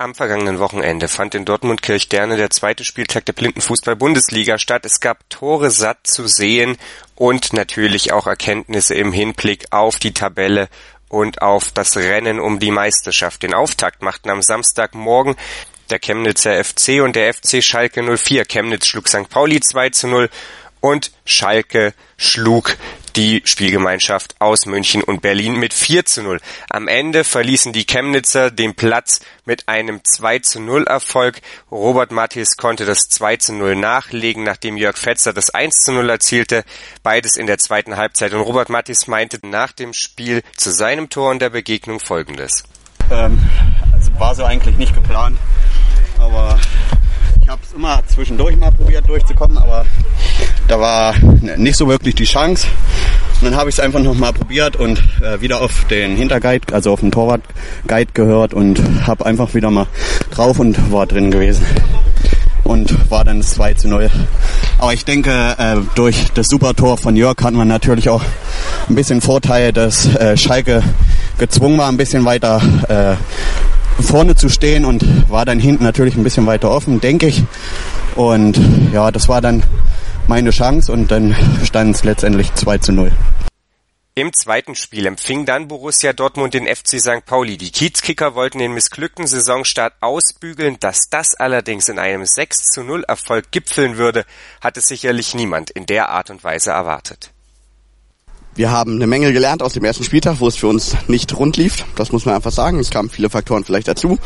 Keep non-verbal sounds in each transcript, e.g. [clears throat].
Am vergangenen Wochenende fand in Dortmund-Kirchderne der zweite Spieltag der Blindenfußball-Bundesliga statt. Es gab Tore satt zu sehen und natürlich auch Erkenntnisse im Hinblick auf die Tabelle und auf das Rennen um die Meisterschaft. Den Auftakt machten am Samstagmorgen der Chemnitzer FC und der FC Schalke 04. Chemnitz schlug St. Pauli 2 zu 0 und Schalke schlug die Spielgemeinschaft aus München und Berlin mit 4 zu 0. Am Ende verließen die Chemnitzer den Platz mit einem 2 zu 0 Erfolg. Robert Mattis konnte das 2 zu 0 nachlegen, nachdem Jörg Fetzer das 1 zu 0 erzielte. Beides in der zweiten Halbzeit. Und Robert Mattis meinte nach dem Spiel zu seinem Tor und der Begegnung folgendes. Ähm, also war so eigentlich nicht geplant, aber habe es immer zwischendurch mal probiert durchzukommen, aber da war nicht so wirklich die Chance. Und dann habe ich es einfach noch mal probiert und äh, wieder auf den Hinterguide, also auf den Torwartguide gehört und habe einfach wieder mal drauf und war drin gewesen. Und war dann das 2 zu 0. Aber ich denke, äh, durch das Supertor von Jörg hat man natürlich auch ein bisschen Vorteil, dass äh, Schalke gezwungen war, ein bisschen weiter äh, vorne zu stehen und war dann hinten natürlich ein bisschen weiter offen, denke ich. Und ja, das war dann meine Chance und dann stand es letztendlich 2 zu 0. Im zweiten Spiel empfing dann Borussia Dortmund den FC St. Pauli. Die Kiezkicker wollten den missglückten Saisonstart ausbügeln. Dass das allerdings in einem 6 zu 0 Erfolg gipfeln würde, hatte sicherlich niemand in der Art und Weise erwartet. Wir haben eine Menge gelernt aus dem ersten Spieltag, wo es für uns nicht rund lief. Das muss man einfach sagen. Es kamen viele Faktoren vielleicht dazu.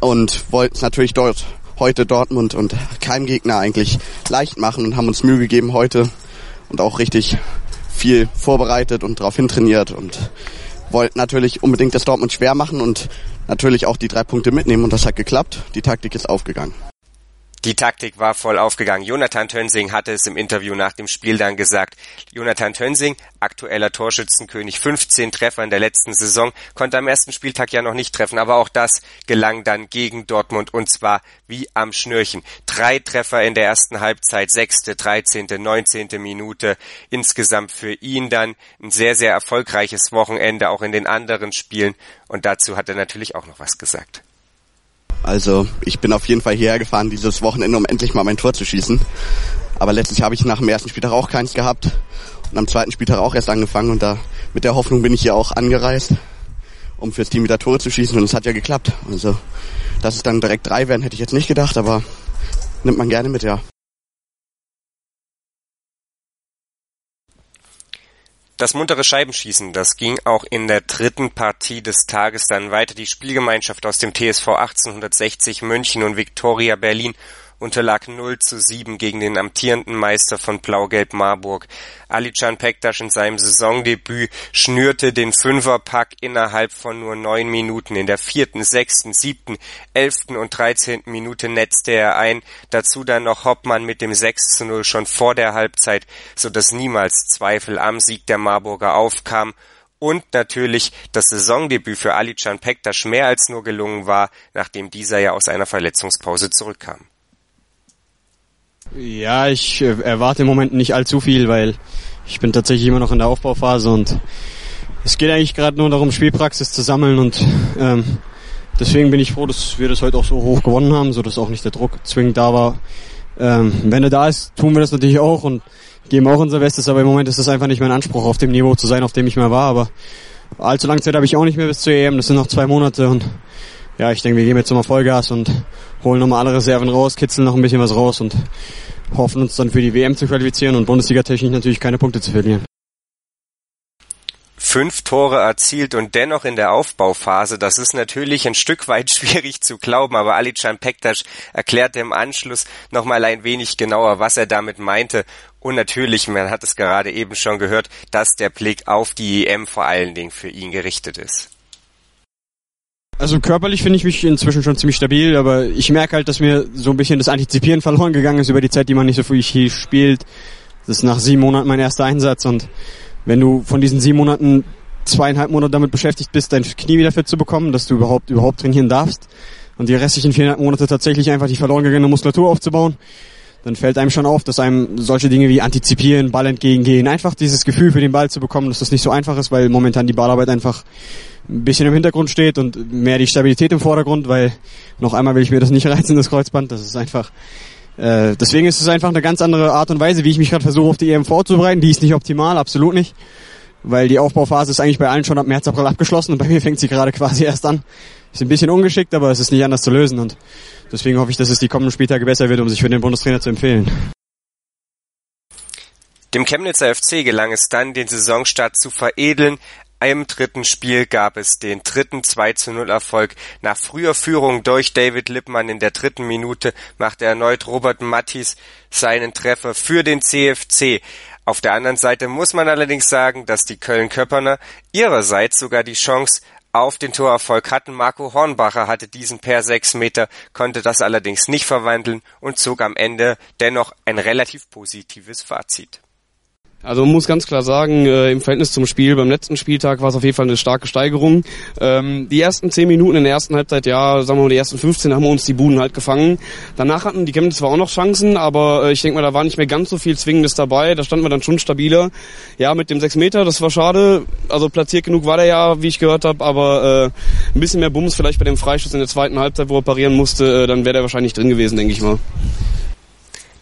Und wollten es natürlich dort heute Dortmund und keinem Gegner eigentlich leicht machen und haben uns Mühe gegeben heute und auch richtig viel vorbereitet und darauf hintrainiert und wollten natürlich unbedingt das Dortmund schwer machen und natürlich auch die drei Punkte mitnehmen und das hat geklappt. Die Taktik ist aufgegangen. Die Taktik war voll aufgegangen. Jonathan Tönsing hatte es im Interview nach dem Spiel dann gesagt. Jonathan Tönsing, aktueller Torschützenkönig, 15 Treffer in der letzten Saison, konnte am ersten Spieltag ja noch nicht treffen, aber auch das gelang dann gegen Dortmund und zwar wie am Schnürchen. Drei Treffer in der ersten Halbzeit, sechste, dreizehnte, neunzehnte Minute. Insgesamt für ihn dann ein sehr, sehr erfolgreiches Wochenende, auch in den anderen Spielen. Und dazu hat er natürlich auch noch was gesagt. Also ich bin auf jeden Fall hierher gefahren dieses Wochenende, um endlich mal mein Tor zu schießen. Aber letztlich habe ich nach dem ersten Spieltag auch keins gehabt und am zweiten Spieltag auch erst angefangen und da mit der Hoffnung bin ich hier auch angereist, um fürs Team wieder Tore zu schießen und es hat ja geklappt. Also dass es dann direkt drei werden, hätte ich jetzt nicht gedacht, aber nimmt man gerne mit, ja. Das muntere Scheibenschießen, das ging auch in der dritten Partie des Tages dann weiter. Die Spielgemeinschaft aus dem TSV 1860 München und Viktoria Berlin unterlag 0 zu 7 gegen den amtierenden Meister von Blau-Gelb Marburg. Alican Pektas in seinem Saisondebüt schnürte den Fünferpack innerhalb von nur neun Minuten. In der vierten, sechsten, siebten, elften und dreizehnten Minute netzte er ein. Dazu dann noch Hoppmann mit dem 6 zu 0 schon vor der Halbzeit, so dass niemals Zweifel am Sieg der Marburger aufkam und natürlich das Saisondebüt für Alican Pektas mehr als nur gelungen war, nachdem dieser ja aus einer Verletzungspause zurückkam. Ja, ich äh, erwarte im Moment nicht allzu viel, weil ich bin tatsächlich immer noch in der Aufbauphase und es geht eigentlich gerade nur darum, Spielpraxis zu sammeln und ähm, deswegen bin ich froh, dass wir das heute auch so hoch gewonnen haben, so dass auch nicht der Druck zwingend da war. Ähm, wenn er da ist, tun wir das natürlich auch und geben auch unser Bestes, aber im Moment ist das einfach nicht mein Anspruch, auf dem Niveau zu sein, auf dem ich mal war, aber allzu lange Zeit habe ich auch nicht mehr bis zur EM, das sind noch zwei Monate und ja, ich denke, wir geben jetzt nochmal Vollgas und holen nochmal alle Reserven raus, kitzeln noch ein bisschen was raus und hoffen uns dann für die WM zu qualifizieren und Bundesliga-technisch natürlich keine Punkte zu verlieren. Fünf Tore erzielt und dennoch in der Aufbauphase, das ist natürlich ein Stück weit [laughs] schwierig zu glauben, aber Alican Pektas erklärte im Anschluss nochmal ein wenig genauer, was er damit meinte. Und natürlich, man hat es gerade eben schon gehört, dass der Blick auf die EM vor allen Dingen für ihn gerichtet ist. Also körperlich finde ich mich inzwischen schon ziemlich stabil, aber ich merke halt, dass mir so ein bisschen das Antizipieren verloren gegangen ist über die Zeit, die man nicht so viel spielt. Das ist nach sieben Monaten mein erster Einsatz und wenn du von diesen sieben Monaten zweieinhalb Monate damit beschäftigt bist, dein Knie wieder fit zu bekommen, dass du überhaupt überhaupt trainieren darfst und die restlichen viereinhalb Monate tatsächlich einfach die verloren gegangene Muskulatur aufzubauen, dann fällt einem schon auf, dass einem solche Dinge wie antizipieren, Ball entgegengehen, einfach dieses Gefühl für den Ball zu bekommen, dass das nicht so einfach ist, weil momentan die Ballarbeit einfach ein bisschen im Hintergrund steht und mehr die Stabilität im Vordergrund, weil noch einmal will ich mir das nicht [laughs] reizen, das Kreuzband, das ist einfach äh, deswegen ist es einfach eine ganz andere Art und Weise, wie ich mich gerade versuche, auf die EM vorzubereiten. Die ist nicht optimal, absolut nicht. Weil die Aufbauphase ist eigentlich bei allen schon ab März, April abgeschlossen und bei mir [laughs] fängt sie gerade quasi erst an. Ist ein bisschen ungeschickt, aber es ist nicht anders zu lösen und deswegen hoffe ich, dass es die kommenden Spieltage besser wird, um sich für den Bundestrainer zu empfehlen. Dem Chemnitzer FC gelang es dann, den Saisonstart zu veredeln. Im dritten Spiel gab es den dritten 2 zu 0 Erfolg. Nach früher Führung durch David Lippmann in der dritten Minute machte erneut Robert Mattis seinen Treffer für den CFC. Auf der anderen Seite muss man allerdings sagen, dass die Köln-Köpperner ihrerseits sogar die Chance auf den Torerfolg hatten. Marco Hornbacher hatte diesen per sechs Meter, konnte das allerdings nicht verwandeln und zog am Ende dennoch ein relativ positives Fazit. Also man muss ganz klar sagen, äh, im Verhältnis zum Spiel beim letzten Spieltag war es auf jeden Fall eine starke Steigerung. Ähm, die ersten 10 Minuten in der ersten Halbzeit, ja, sagen wir mal, die ersten 15 haben wir uns die Buden halt gefangen. Danach hatten die Chemnitz zwar auch noch Chancen, aber äh, ich denke mal, da war nicht mehr ganz so viel Zwingendes dabei. Da standen wir dann schon stabiler. Ja, mit dem 6 Meter, das war schade. Also platziert genug war der ja, wie ich gehört habe, aber äh, ein bisschen mehr Bums vielleicht bei dem Freischuss in der zweiten Halbzeit, wo er parieren musste, äh, dann wäre der wahrscheinlich drin gewesen, denke ich mal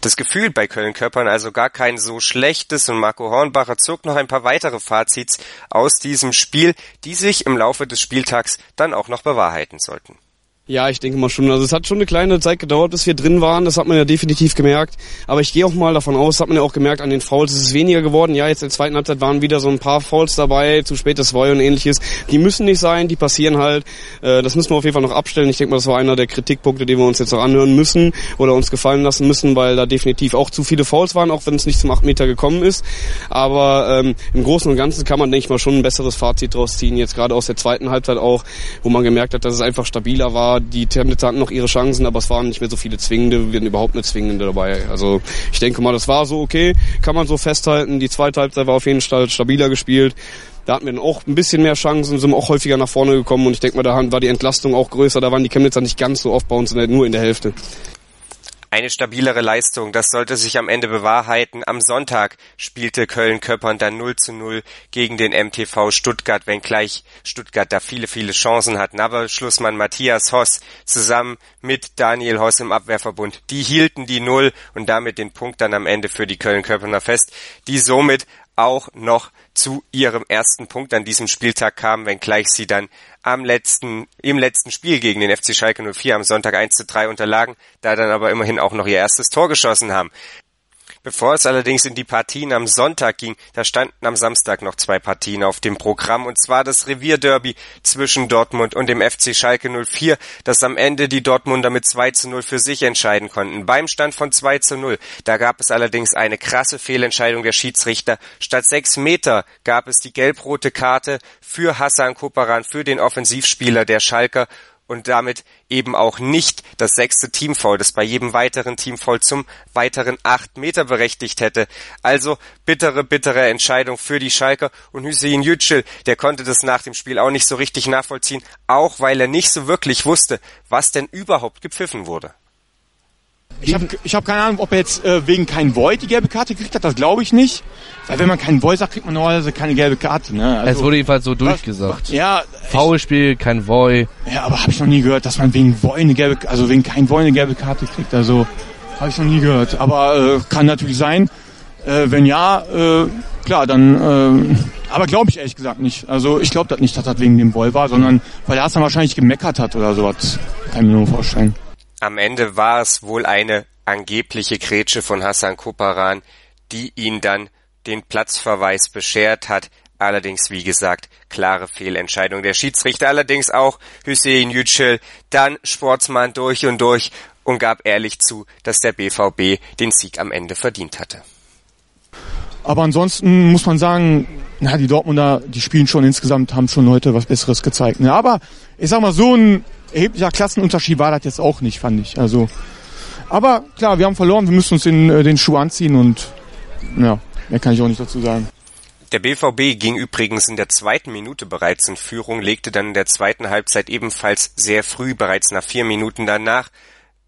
das Gefühl bei Köln-Körpern also gar kein so schlechtes und Marco Hornbacher zog noch ein paar weitere Fazits aus diesem Spiel, die sich im Laufe des Spieltags dann auch noch bewahrheiten sollten. Ja, ich denke mal schon. Also es hat schon eine kleine Zeit gedauert, bis wir drin waren. Das hat man ja definitiv gemerkt. Aber ich gehe auch mal davon aus, hat man ja auch gemerkt an den Fouls, es ist weniger geworden. Ja, jetzt in der zweiten Halbzeit waren wieder so ein paar Fouls dabei, zu spätes Voy und ähnliches. Die müssen nicht sein, die passieren halt. Äh, das müssen wir auf jeden Fall noch abstellen. Ich denke mal, das war einer der Kritikpunkte, den wir uns jetzt noch anhören müssen oder uns gefallen lassen müssen, weil da definitiv auch zu viele Fouls waren, auch wenn es nicht zum 8 Meter gekommen ist. Aber ähm, im Großen und Ganzen kann man, denke ich mal, schon ein besseres Fazit draus ziehen. Jetzt gerade aus der zweiten Halbzeit auch, wo man gemerkt hat, dass es einfach stabiler war die Chemnitzer hatten noch ihre Chancen, aber es waren nicht mehr so viele zwingende, wir hatten überhaupt eine zwingende dabei. Also ich denke mal, das war so okay, kann man so festhalten. Die zweite Halbzeit war auf jeden Fall stabiler gespielt. Da hatten wir dann auch ein bisschen mehr Chancen, sind auch häufiger nach vorne gekommen und ich denke mal, da war die Entlastung auch größer, da waren die Chemnitzer nicht ganz so oft bei uns, nur in der Hälfte eine stabilere Leistung. Das sollte sich am Ende bewahrheiten. Am Sonntag spielte Köln-Köppern dann 0 zu 0 gegen den MTV Stuttgart, wenngleich Stuttgart da viele, viele Chancen hatten. Aber Schlussmann Matthias Hoss zusammen mit Daniel Hoss im Abwehrverbund, die hielten die Null und damit den Punkt dann am Ende für die Köln-Köpperner fest, die somit auch noch zu ihrem ersten Punkt an diesem Spieltag kamen, wenngleich sie dann am letzten, im letzten Spiel gegen den FC Schalke 04 am Sonntag 1 zu 3 unterlagen, da dann aber immerhin auch noch ihr erstes Tor geschossen haben. Bevor es allerdings in die Partien am Sonntag ging, da standen am Samstag noch zwei Partien auf dem Programm, und zwar das Revierderby zwischen Dortmund und dem FC Schalke 04, das am Ende die Dortmunder mit 2 zu 0 für sich entscheiden konnten. Beim Stand von 2 zu 0, da gab es allerdings eine krasse Fehlentscheidung der Schiedsrichter. Statt sechs Meter gab es die gelb-rote Karte für Hassan Koparan, für den Offensivspieler der Schalker, und damit eben auch nicht das sechste Teamfoul, das bei jedem weiteren Teamfoul zum weiteren acht Meter berechtigt hätte. Also bittere, bittere Entscheidung für die Schalker und Hüseyin Yücel, der konnte das nach dem Spiel auch nicht so richtig nachvollziehen, auch weil er nicht so wirklich wusste, was denn überhaupt gepfiffen wurde. Ich habe ich hab keine Ahnung, ob er jetzt äh, wegen kein Void die gelbe Karte gekriegt hat, das glaube ich nicht. Weil wenn man keinen Void sagt, kriegt man normalerweise keine gelbe Karte. Ne? Also, es wurde jedenfalls so durchgesagt. Ja. Foulspiel, kein Void. Ja, aber habe ich noch nie gehört, dass man wegen Void eine gelbe, also wegen kein Void eine gelbe Karte kriegt. Also habe ich noch nie gehört. Aber äh, kann natürlich sein. Äh, wenn ja, äh, klar, dann. Äh, aber glaube ich ehrlich gesagt nicht. Also ich glaube das nicht, dass das wegen dem Void war, sondern weil er es dann wahrscheinlich gemeckert hat oder sowas. Kann ich mir nur vorstellen. Am Ende war es wohl eine angebliche Grätsche von Hassan Koparan, die ihn dann den Platzverweis beschert hat. Allerdings, wie gesagt, klare Fehlentscheidung der Schiedsrichter. Allerdings auch Hüseyin Yücel, dann Sportsmann durch und durch und gab ehrlich zu, dass der BVB den Sieg am Ende verdient hatte. Aber ansonsten muss man sagen, na, die Dortmunder, die spielen schon insgesamt, haben schon heute was Besseres gezeigt. Ne? Aber ich sag mal, so ein erheblicher Klassenunterschied war das jetzt auch nicht, fand ich. Also, aber klar, wir haben verloren, wir müssen uns den, äh, den Schuh anziehen und ja, mehr kann ich auch nicht dazu sagen. Der BVB ging übrigens in der zweiten Minute bereits in Führung, legte dann in der zweiten Halbzeit ebenfalls sehr früh, bereits nach vier Minuten danach.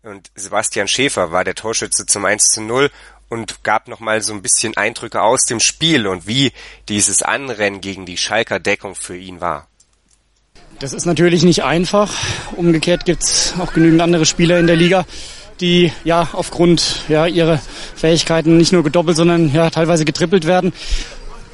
Und Sebastian Schäfer war der Torschütze zum 1 zu 0 und gab nochmal so ein bisschen Eindrücke aus dem Spiel und wie dieses Anrennen gegen die Schalker Deckung für ihn war. Das ist natürlich nicht einfach. Umgekehrt gibt's auch genügend andere Spieler in der Liga, die ja aufgrund ja ihrer Fähigkeiten nicht nur gedoppelt, sondern ja teilweise getrippelt werden.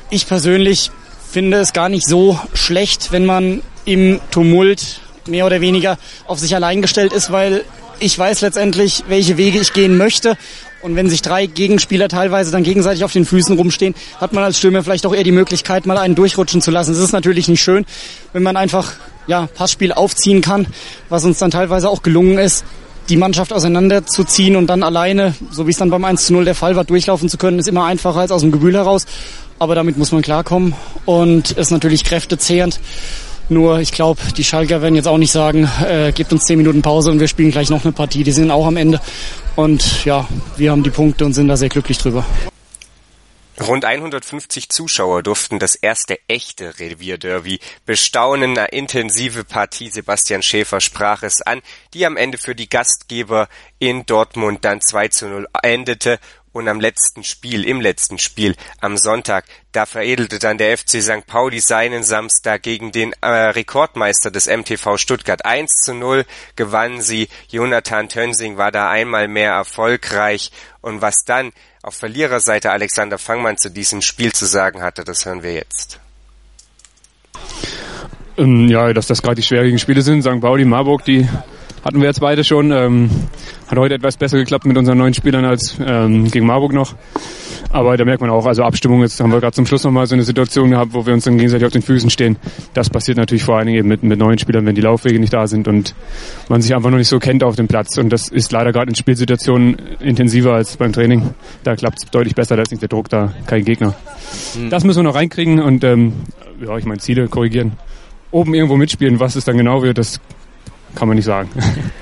Ich persönlich finde es gar nicht so schlecht, wenn man im Tumult mehr oder weniger auf sich allein gestellt ist, weil ich weiß letztendlich, welche Wege ich gehen möchte. Und wenn sich drei Gegenspieler teilweise dann gegenseitig auf den Füßen rumstehen, hat man als Stürmer vielleicht auch eher die Möglichkeit, mal einen durchrutschen zu lassen. Es ist natürlich nicht schön, wenn man einfach ja, Passspiel aufziehen kann, was uns dann teilweise auch gelungen ist, die Mannschaft auseinanderzuziehen und dann alleine, so wie es dann beim 1 zu 0 der Fall war, durchlaufen zu können, ist immer einfacher als aus dem Gebühl heraus. Aber damit muss man klarkommen und ist natürlich kräftezehrend. Nur ich glaube, die Schalker werden jetzt auch nicht sagen, äh, gebt uns zehn Minuten Pause und wir spielen gleich noch eine Partie. Die sind auch am Ende. Und ja, wir haben die Punkte und sind da sehr glücklich drüber. Rund 150 Zuschauer durften das erste echte Revierderby bestaunen. Eine intensive Partie, Sebastian Schäfer sprach es an, die am Ende für die Gastgeber in Dortmund dann 2 zu 0 endete und am letzten Spiel, im letzten Spiel am Sonntag, da veredelte dann der FC St. Pauli seinen Samstag gegen den äh, Rekordmeister des MTV Stuttgart. 1 zu 0 gewannen sie. Jonathan Tönsing war da einmal mehr erfolgreich. Und was dann auf Verliererseite Alexander Fangmann zu diesem Spiel zu sagen hatte, das hören wir jetzt. Ähm, ja, dass das gerade die schwierigen Spiele sind. St. Pauli, Marburg, die hatten wir jetzt beide schon. Ähm, hat heute etwas besser geklappt mit unseren neuen Spielern als ähm, gegen Marburg noch. Aber da merkt man auch, also Abstimmung, jetzt haben wir gerade zum Schluss nochmal so eine Situation gehabt, wo wir uns dann gegenseitig auf den Füßen stehen. Das passiert natürlich vor allen Dingen eben mit, mit neuen Spielern, wenn die Laufwege nicht da sind und man sich einfach noch nicht so kennt auf dem Platz. Und das ist leider gerade in Spielsituationen intensiver als beim Training. Da klappt es deutlich besser, da ist nicht der Druck da, kein Gegner. Mhm. Das müssen wir noch reinkriegen und ähm, ja, ich meine Ziele korrigieren. Oben irgendwo mitspielen, was es dann genau wird, das kann man nicht sagen. [laughs]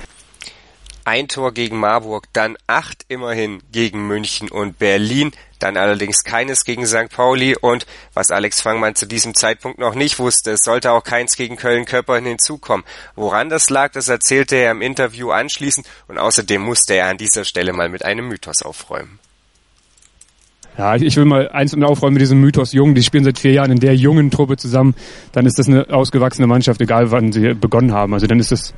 Ein Tor gegen Marburg, dann acht immerhin gegen München und Berlin, dann allerdings keines gegen St. Pauli und was Alex Fangmann zu diesem Zeitpunkt noch nicht wusste, es sollte auch keins gegen Köln-Köppern hinzukommen. Woran das lag, das erzählte er im Interview anschließend und außerdem musste er an dieser Stelle mal mit einem Mythos aufräumen. Ja, ich will mal eins aufräumen mit diesem Mythos Jung. Die spielen seit vier Jahren in der jungen Truppe zusammen. Dann ist das eine ausgewachsene Mannschaft, egal wann sie begonnen haben. Also dann ist das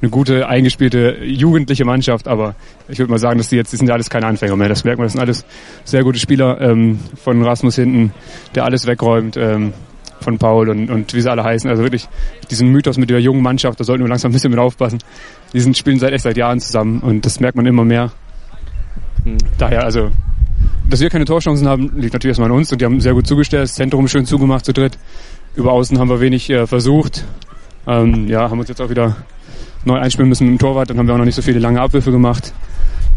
eine gute, eingespielte, jugendliche Mannschaft. Aber ich würde mal sagen, dass die jetzt, die sind ja alles keine Anfänger mehr. Das merkt man, das sind alles sehr gute Spieler. Ähm, von Rasmus hinten, der alles wegräumt. Ähm, von Paul und, und wie sie alle heißen. Also wirklich diesen Mythos mit der jungen Mannschaft, da sollten wir langsam ein bisschen mit aufpassen. Die sind, spielen seit echt seit Jahren zusammen und das merkt man immer mehr. Hm. Daher, also dass wir keine Torchancen haben, liegt natürlich erstmal an uns und die haben sehr gut zugestellt, das Zentrum schön zugemacht zu dritt. Über außen haben wir wenig äh, versucht. Ähm, ja, haben uns jetzt auch wieder neu einspielen müssen mit dem Torwart, dann haben wir auch noch nicht so viele lange Abwürfe gemacht.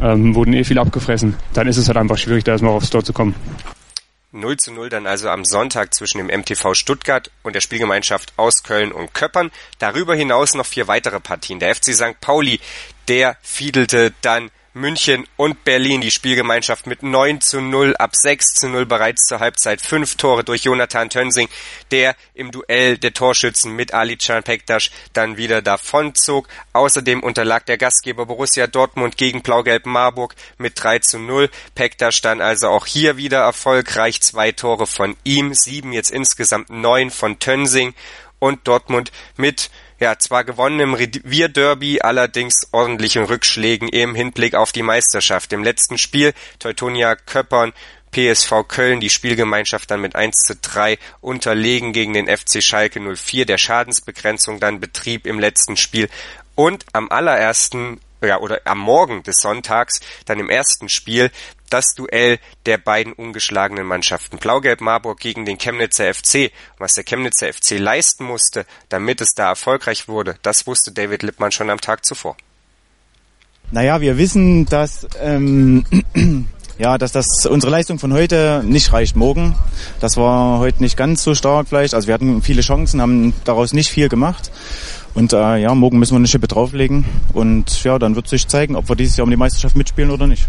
Ähm, wurden eh viel abgefressen. Dann ist es halt einfach schwierig, da erstmal aufs Tor zu kommen. 0 zu 0 dann also am Sonntag zwischen dem MTV Stuttgart und der Spielgemeinschaft aus Köln und Köppern. Darüber hinaus noch vier weitere Partien. Der FC St. Pauli, der fiedelte dann München und Berlin die Spielgemeinschaft mit 9 zu 0 ab 6 zu 0 bereits zur Halbzeit. Fünf Tore durch Jonathan Tönsing, der im Duell der Torschützen mit Ali Can Pektas dann wieder davonzog. Außerdem unterlag der Gastgeber Borussia Dortmund gegen Blau-Gelb Marburg mit 3 zu 0. Pektas dann also auch hier wieder erfolgreich. Zwei Tore von ihm, sieben jetzt insgesamt neun von Tönsing und Dortmund mit ja, zwar gewonnenem Revierderby, allerdings ordentlichen Rückschlägen im Hinblick auf die Meisterschaft. Im letzten Spiel Teutonia Köppern PSV Köln die Spielgemeinschaft dann mit 1 zu 3 unterlegen gegen den FC Schalke 04, der Schadensbegrenzung dann betrieb im letzten Spiel und am allerersten ja, oder am Morgen des Sonntags, dann im ersten Spiel, das Duell der beiden ungeschlagenen Mannschaften. Blau-Gelb Marburg gegen den Chemnitzer FC. was der Chemnitzer FC leisten musste, damit es da erfolgreich wurde, das wusste David Lippmann schon am Tag zuvor. Naja, wir wissen, dass ähm, [clears throat] ja, dass das unsere Leistung von heute nicht reicht morgen. Das war heute nicht ganz so stark vielleicht. Also wir hatten viele Chancen, haben daraus nicht viel gemacht. Und äh, ja, morgen müssen wir eine Schippe drauflegen. Und ja, dann wird sich zeigen, ob wir dieses Jahr um die Meisterschaft mitspielen oder nicht.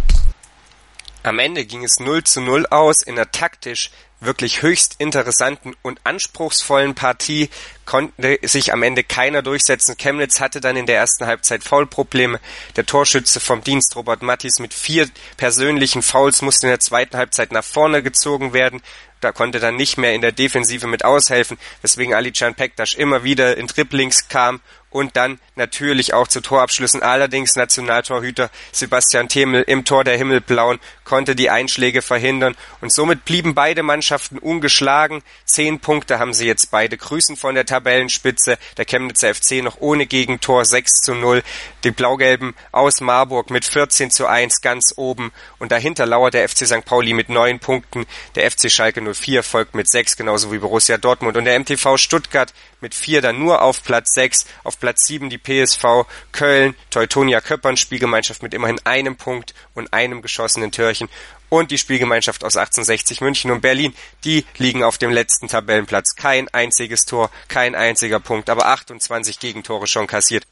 Am Ende ging es 0 zu 0 aus in einer taktisch wirklich höchst interessanten und anspruchsvollen Partie konnte sich am Ende keiner durchsetzen. Chemnitz hatte dann in der ersten Halbzeit Foulprobleme. Der Torschütze vom Dienst Robert Mattis mit vier persönlichen Fouls musste in der zweiten Halbzeit nach vorne gezogen werden. Da konnte dann nicht mehr in der Defensive mit aushelfen, weswegen Ali Can Pektas immer wieder in Dribblings kam und dann natürlich auch zu Torabschlüssen. Allerdings Nationaltorhüter Sebastian Themel im Tor der Himmelblauen konnte die Einschläge verhindern und somit blieben beide Mannschaften ungeschlagen. Zehn Punkte haben sie jetzt beide. Grüßen von der Tabellenspitze. Der Chemnitzer FC noch ohne Gegentor 6 zu 0. Die Blaugelben aus Marburg mit 14 zu 1 ganz oben und dahinter lauert der FC St. Pauli mit neun Punkten. Der FC Schalke 04 folgt mit sechs, genauso wie Borussia Dortmund und der MTV Stuttgart mit vier dann nur auf Platz sechs. Auf Platz sieben die PSV Köln, Teutonia Köppern, Spielgemeinschaft mit immerhin einem Punkt und einem geschossenen Törchen und die Spielgemeinschaft aus 1860 München und Berlin, die liegen auf dem letzten Tabellenplatz. Kein einziges Tor, kein einziger Punkt, aber 28 Gegentore schon kassiert.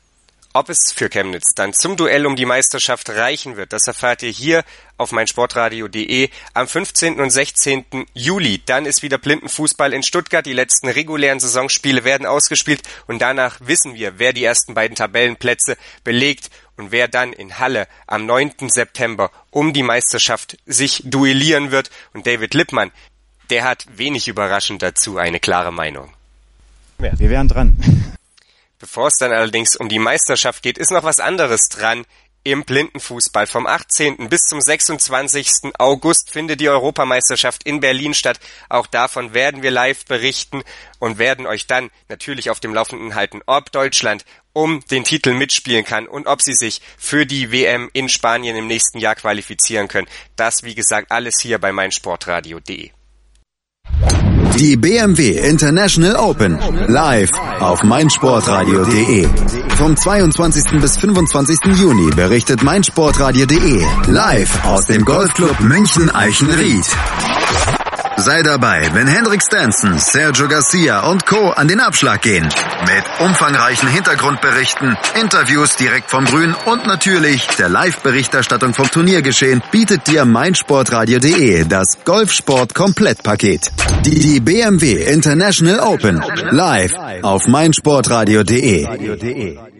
Ob es für Chemnitz dann zum Duell um die Meisterschaft reichen wird, das erfahrt ihr hier auf meinsportradio.de am 15. und 16. Juli. Dann ist wieder Blindenfußball in Stuttgart. Die letzten regulären Saisonspiele werden ausgespielt und danach wissen wir, wer die ersten beiden Tabellenplätze belegt und wer dann in Halle am 9. September um die Meisterschaft sich duellieren wird. Und David Lippmann, der hat wenig überraschend dazu eine klare Meinung. Wir wären dran. Bevor es dann allerdings um die Meisterschaft geht, ist noch was anderes dran im Blindenfußball. Vom 18. bis zum 26. August findet die Europameisterschaft in Berlin statt. Auch davon werden wir live berichten und werden euch dann natürlich auf dem Laufenden halten, ob Deutschland um den Titel mitspielen kann und ob sie sich für die WM in Spanien im nächsten Jahr qualifizieren können. Das, wie gesagt, alles hier bei meinsportradio.de. Die BMW International Open live auf meinsportradio.de. Vom 22. bis 25. Juni berichtet meinsportradio.de live aus dem Golfclub München Eichenried. Sei dabei, wenn Hendrik Stenson, Sergio Garcia und Co. an den Abschlag gehen. Mit umfangreichen Hintergrundberichten, Interviews direkt vom Grün und natürlich der Live-Berichterstattung vom Turniergeschehen bietet dir meinsportradio.de das Golfsport-Komplettpaket. Die BMW International Open live auf meinsportradio.de.